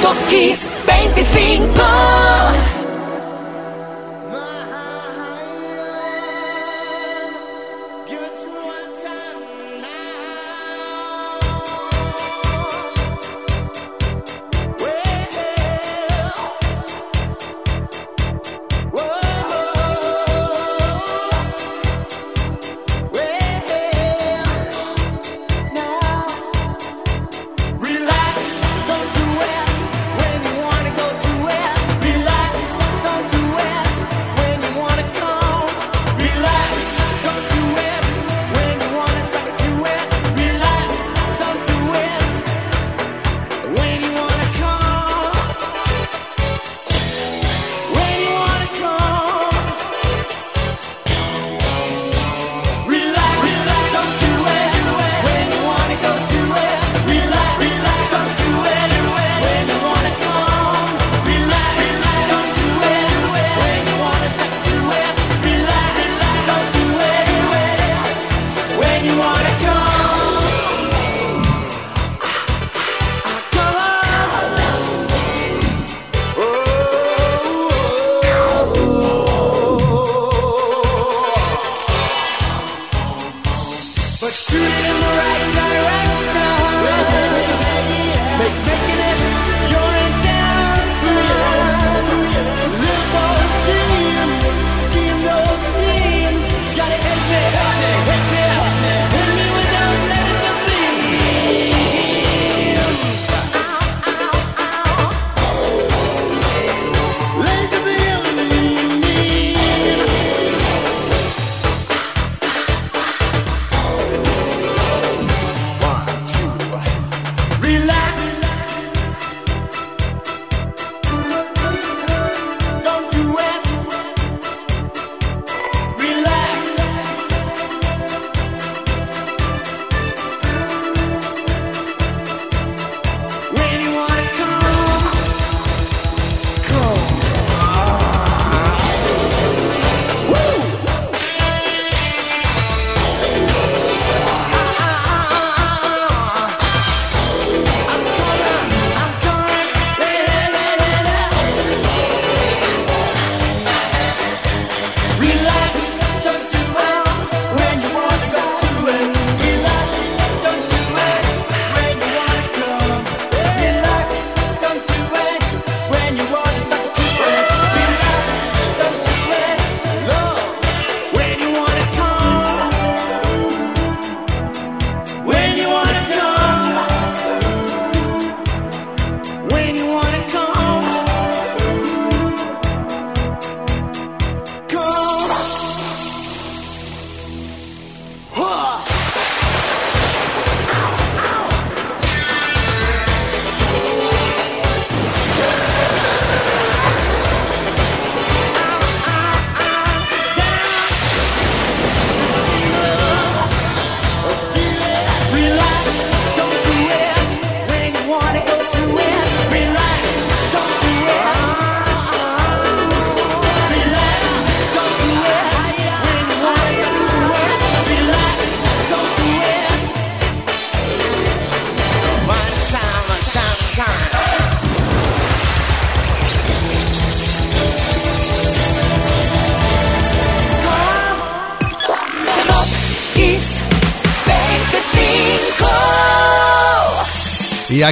Top Kiss 25.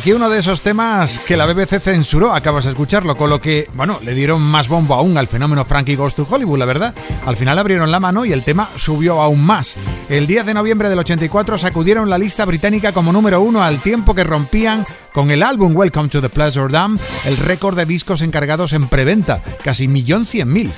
Aquí uno de esos temas que la BBC censuró, acabas de escucharlo, con lo que, bueno, le dieron más bombo aún al fenómeno Frankie Goes to Hollywood, la verdad. Al final abrieron la mano y el tema subió aún más. El 10 de noviembre del 84 sacudieron la lista británica como número uno al tiempo que rompían con el álbum Welcome to the Pleasure Dam el récord de discos encargados en preventa, casi millón cien mil.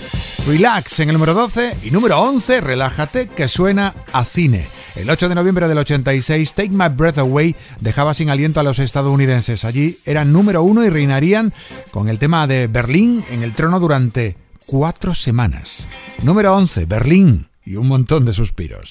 Relax en el número 12 y número 11, Relájate, que suena a cine. El 8 de noviembre del 86, Take My Breath Away dejaba sin aliento a los estadounidenses. Allí eran número uno y reinarían con el tema de Berlín en el trono durante cuatro semanas. Número 11, Berlín y un montón de suspiros.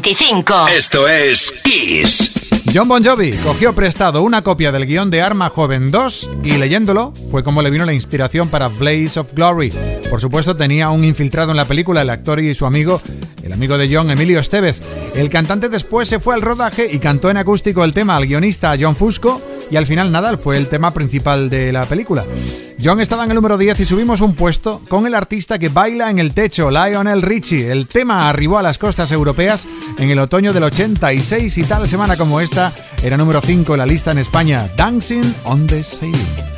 25. Esto es Kiss. John Bon Jovi cogió prestado una copia del guion de Arma Joven 2 y leyéndolo fue como le vino la inspiración para Blaze of Glory. Por supuesto tenía un infiltrado en la película, el actor y su amigo, el amigo de John, Emilio Estevez. El cantante después se fue al rodaje y cantó en acústico el tema al guionista John Fusco y al final Nadal fue el tema principal de la película. John estaba en el número 10 y subimos un puesto con el artista que baila en el techo, Lionel Richie. El tema arribó a las costas europeas en el otoño del 86 y tal semana como esta era número 5 en la lista en España, Dancing on the Sailing.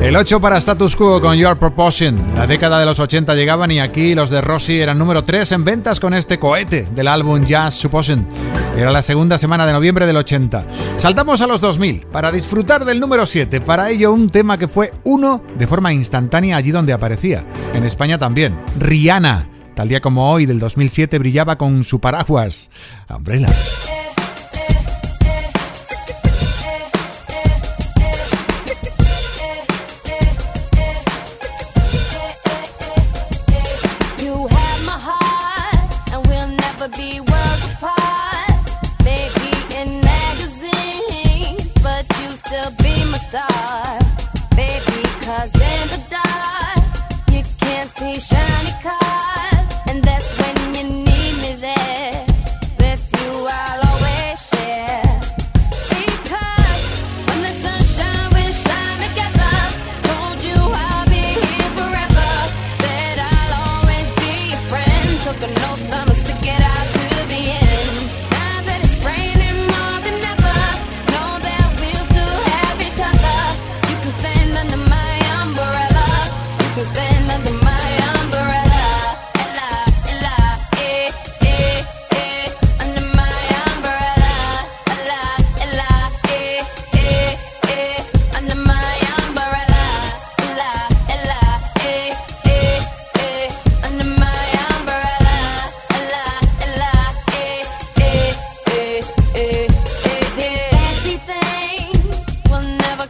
El 8 para Status Quo con Your Proportion. La década de los 80 llegaban y aquí los de Rossi eran número 3 en ventas con este cohete del álbum Jazz Supposition. Era la segunda semana de noviembre del 80. Saltamos a los 2000 para disfrutar del número 7. Para ello un tema que fue uno de forma instantánea allí donde aparecía. En España también. Rihanna. Tal día como hoy del 2007 brillaba con su paraguas. Umbrella.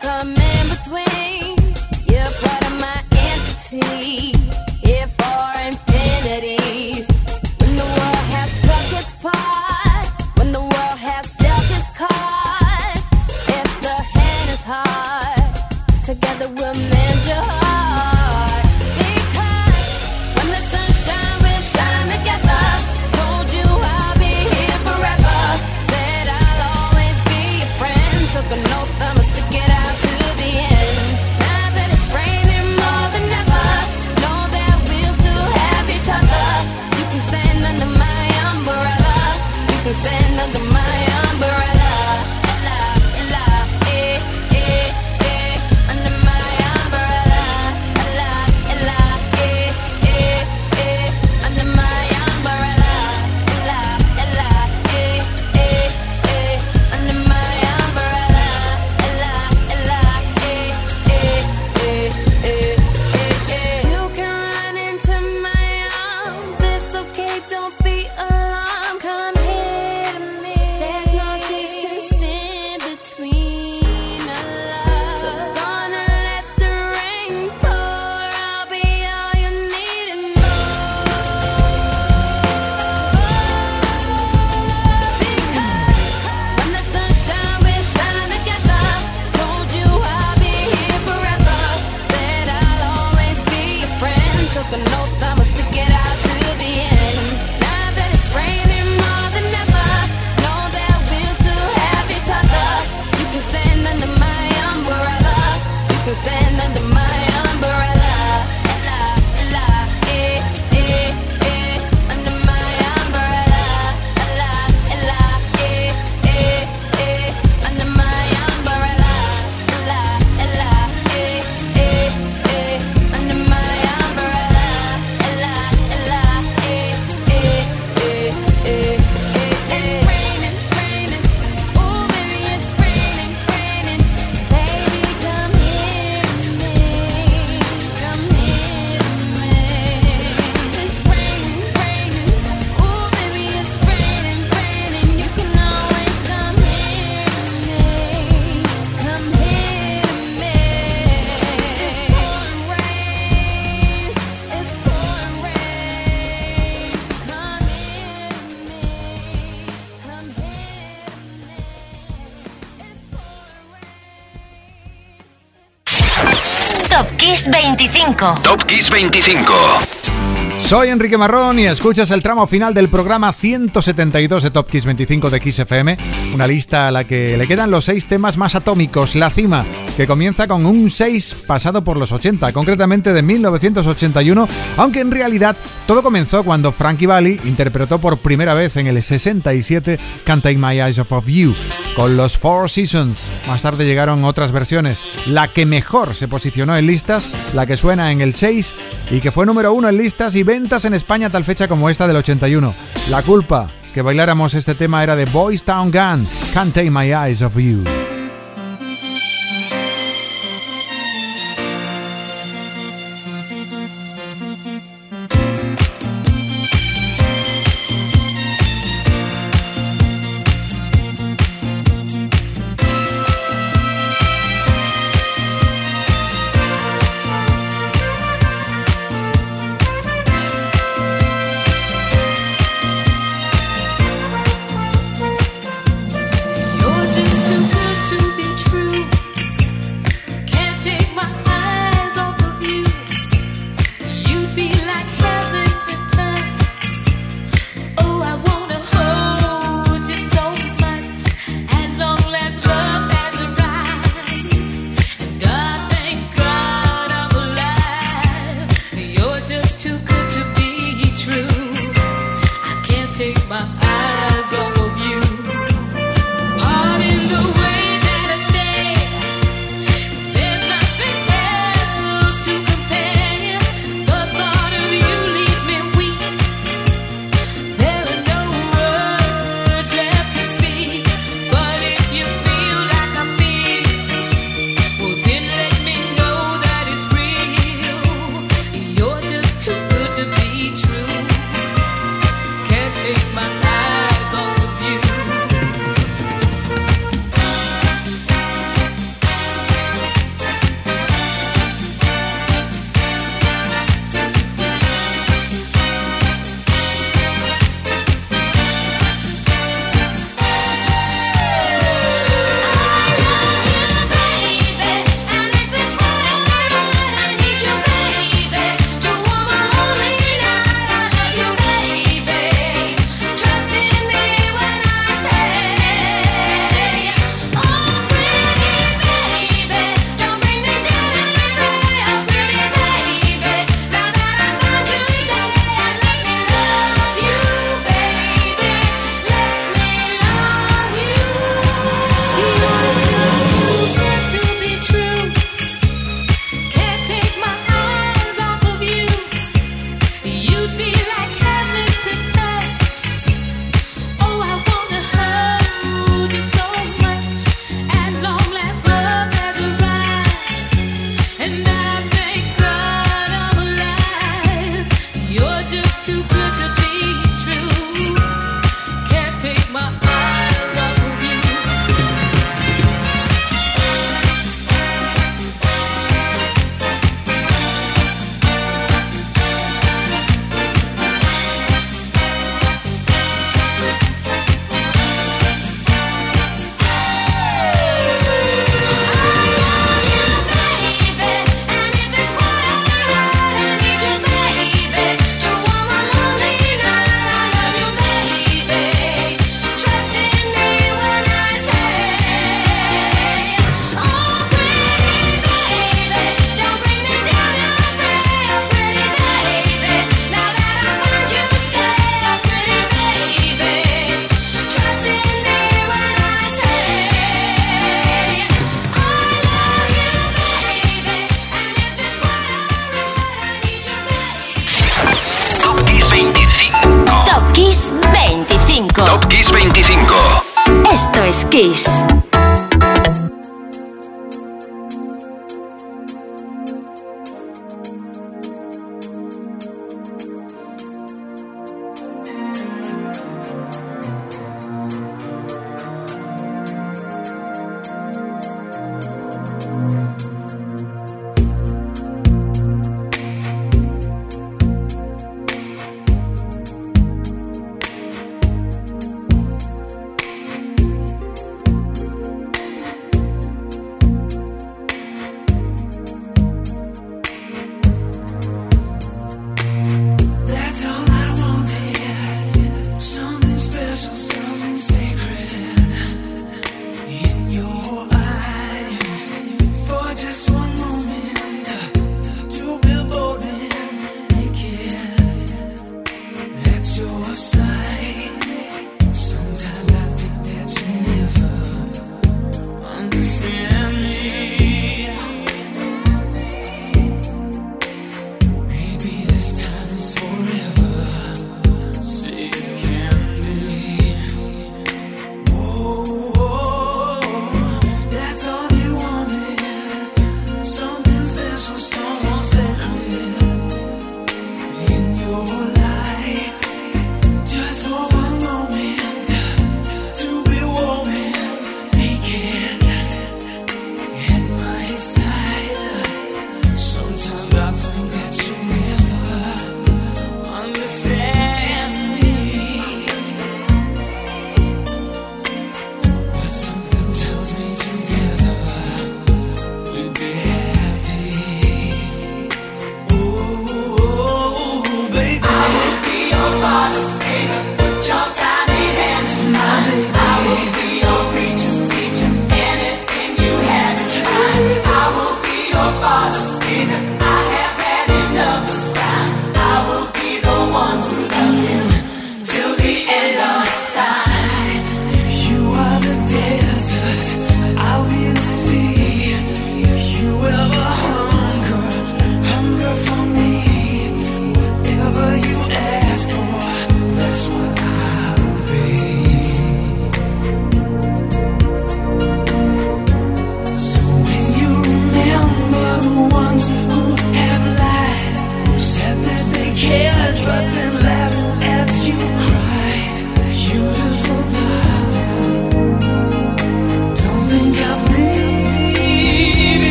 Top Kiss 25. Top Kiss 25. Soy Enrique Marrón y escuchas el tramo final del programa 172 de Top Kiss 25 de Kiss FM, una lista a la que le quedan los seis temas más atómicos, la cima, que comienza con un 6 pasado por los 80, concretamente de 1981, aunque en realidad todo comenzó cuando Frankie Valli interpretó por primera vez en el 67 Can't My Eyes Off of You con los Four Seasons. Más tarde llegaron otras versiones, la que mejor se posicionó en listas, la que suena en el 6 y que fue número uno en listas y ventas en España tal fecha como esta del 81. La culpa que bailáramos este tema era de Boys Town Gun, Can't Take My Eyes Off You. Kiss.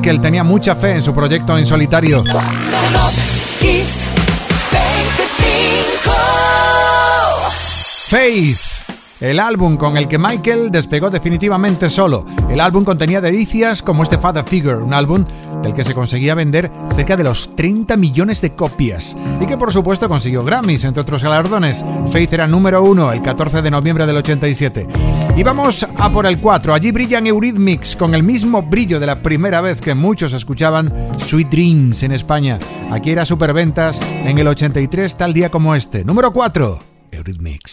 Michael tenía mucha fe en su proyecto en solitario. Faith, el álbum con el que Michael despegó definitivamente solo. El álbum contenía delicias como este Father Figure, un álbum del que se conseguía vender cerca de los 30 millones de copias y que por supuesto consiguió Grammys, entre otros galardones. Faith era número uno el 14 de noviembre del 87. Y vamos a por el 4. Allí brillan Eurythmics con el mismo brillo de la primera vez que muchos escuchaban Sweet Dreams en España. Aquí era superventas en el 83 tal día como este. Número 4. Eurythmics.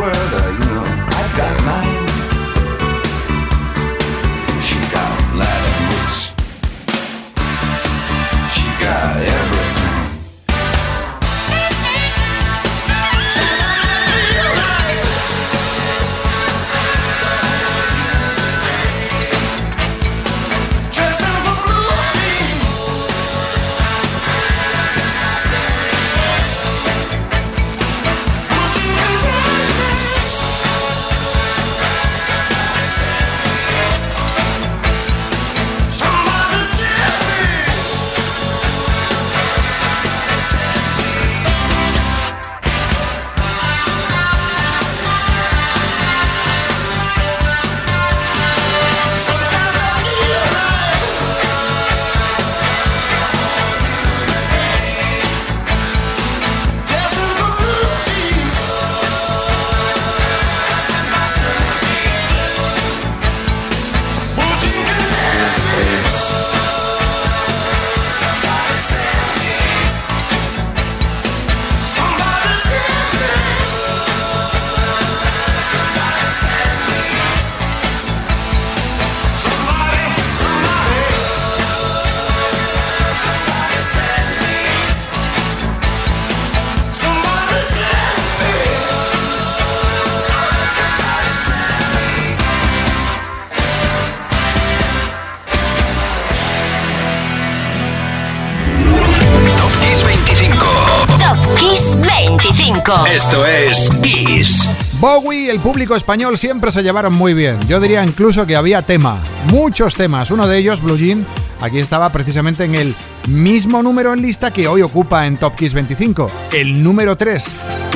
World, 25. Esto es Kiss. Bowie y el público español siempre se llevaron muy bien. Yo diría incluso que había tema, muchos temas. Uno de ellos, Blue Jean, aquí estaba precisamente en el mismo número en lista que hoy ocupa en Top Kiss 25, el número 3.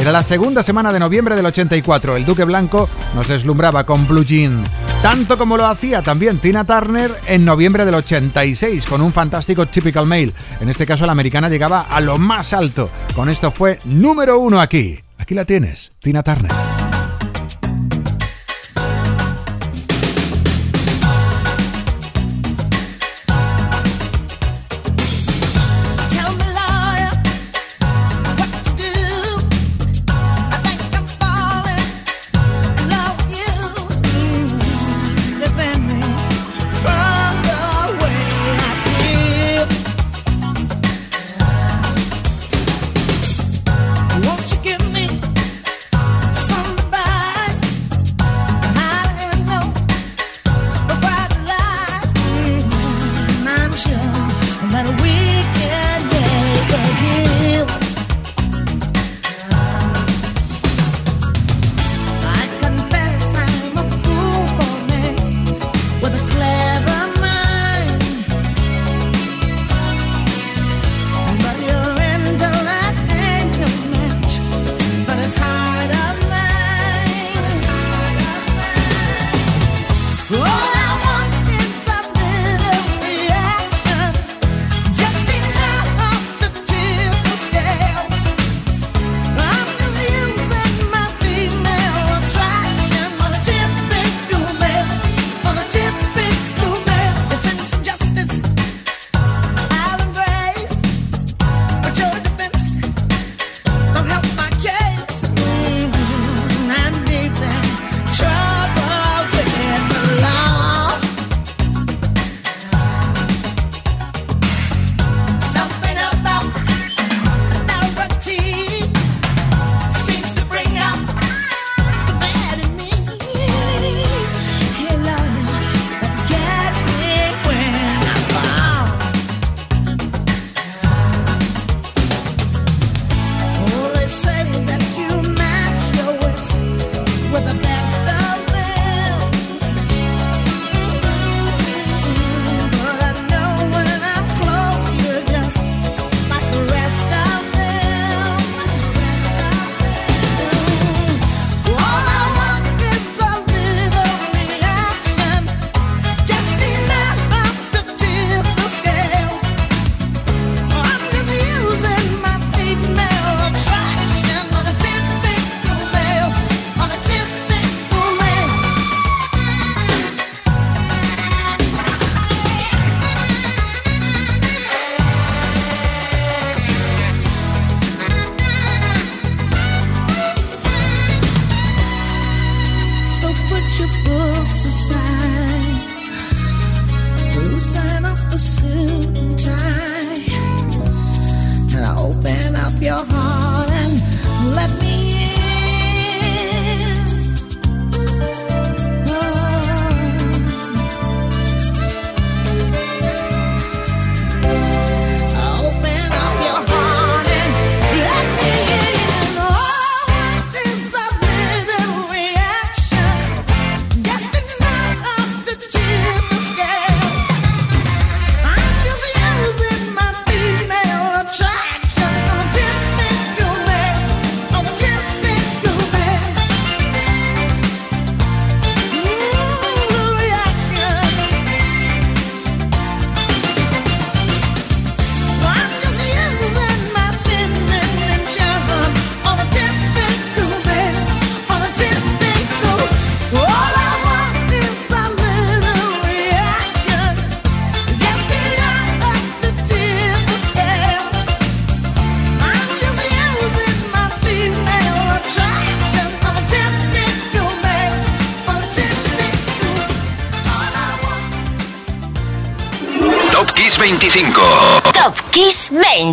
Era la segunda semana de noviembre del 84. El Duque Blanco nos deslumbraba con Blue Jean. Tanto como lo hacía también Tina Turner en noviembre del 86 con un fantástico Typical Male. En este caso la americana llegaba a lo más alto. Con esto fue número uno aquí. Aquí la tienes, Tina Turner.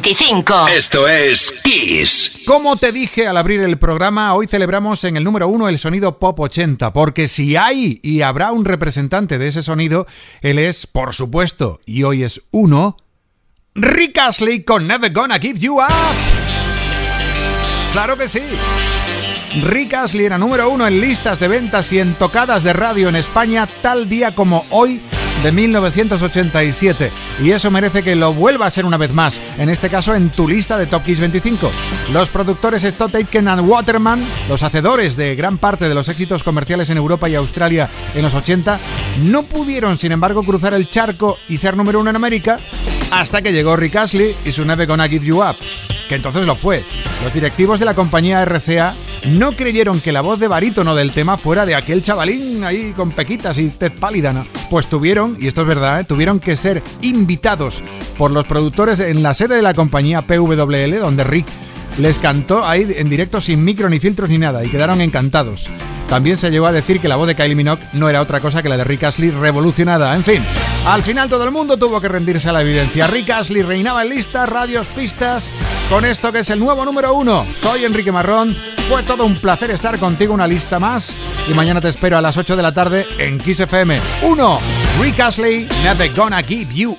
25. Esto es Kiss. Como te dije al abrir el programa, hoy celebramos en el número uno el sonido Pop 80, porque si hay y habrá un representante de ese sonido, él es, por supuesto, y hoy es uno, Rick Astley con Never Gonna Give You Up. Claro que sí. Rick Astley era número uno en listas de ventas y en tocadas de radio en España tal día como hoy de 1987. Y eso merece que lo vuelva a ser una vez más, en este caso en tu lista de Top Kiss 25. Los productores Stott Aitken and Waterman, los hacedores de gran parte de los éxitos comerciales en Europa y Australia en los 80, no pudieron, sin embargo, cruzar el charco y ser número uno en América hasta que llegó Rick Astley y su Never Gonna Give You Up, que entonces lo fue. Los directivos de la compañía RCA no creyeron que la voz de barítono del tema fuera de aquel chavalín ahí con pequitas y tez pálida, ¿no? Pues tuvieron, y esto es verdad, ¿eh? tuvieron que ser invitados por los productores en la sede de la compañía PWL, donde Rick les cantó ahí en directo sin micro ni filtros ni nada y quedaron encantados. También se llegó a decir que la voz de Kylie Minogue no era otra cosa que la de Rick Astley revolucionada. En fin, al final todo el mundo tuvo que rendirse a la evidencia. Rick Astley reinaba en listas, radios, pistas, con esto que es el nuevo número uno. Soy Enrique Marrón, fue todo un placer estar contigo una lista más y mañana te espero a las 8 de la tarde en Kiss FM. 1. Rick Astley, Never Gonna Give You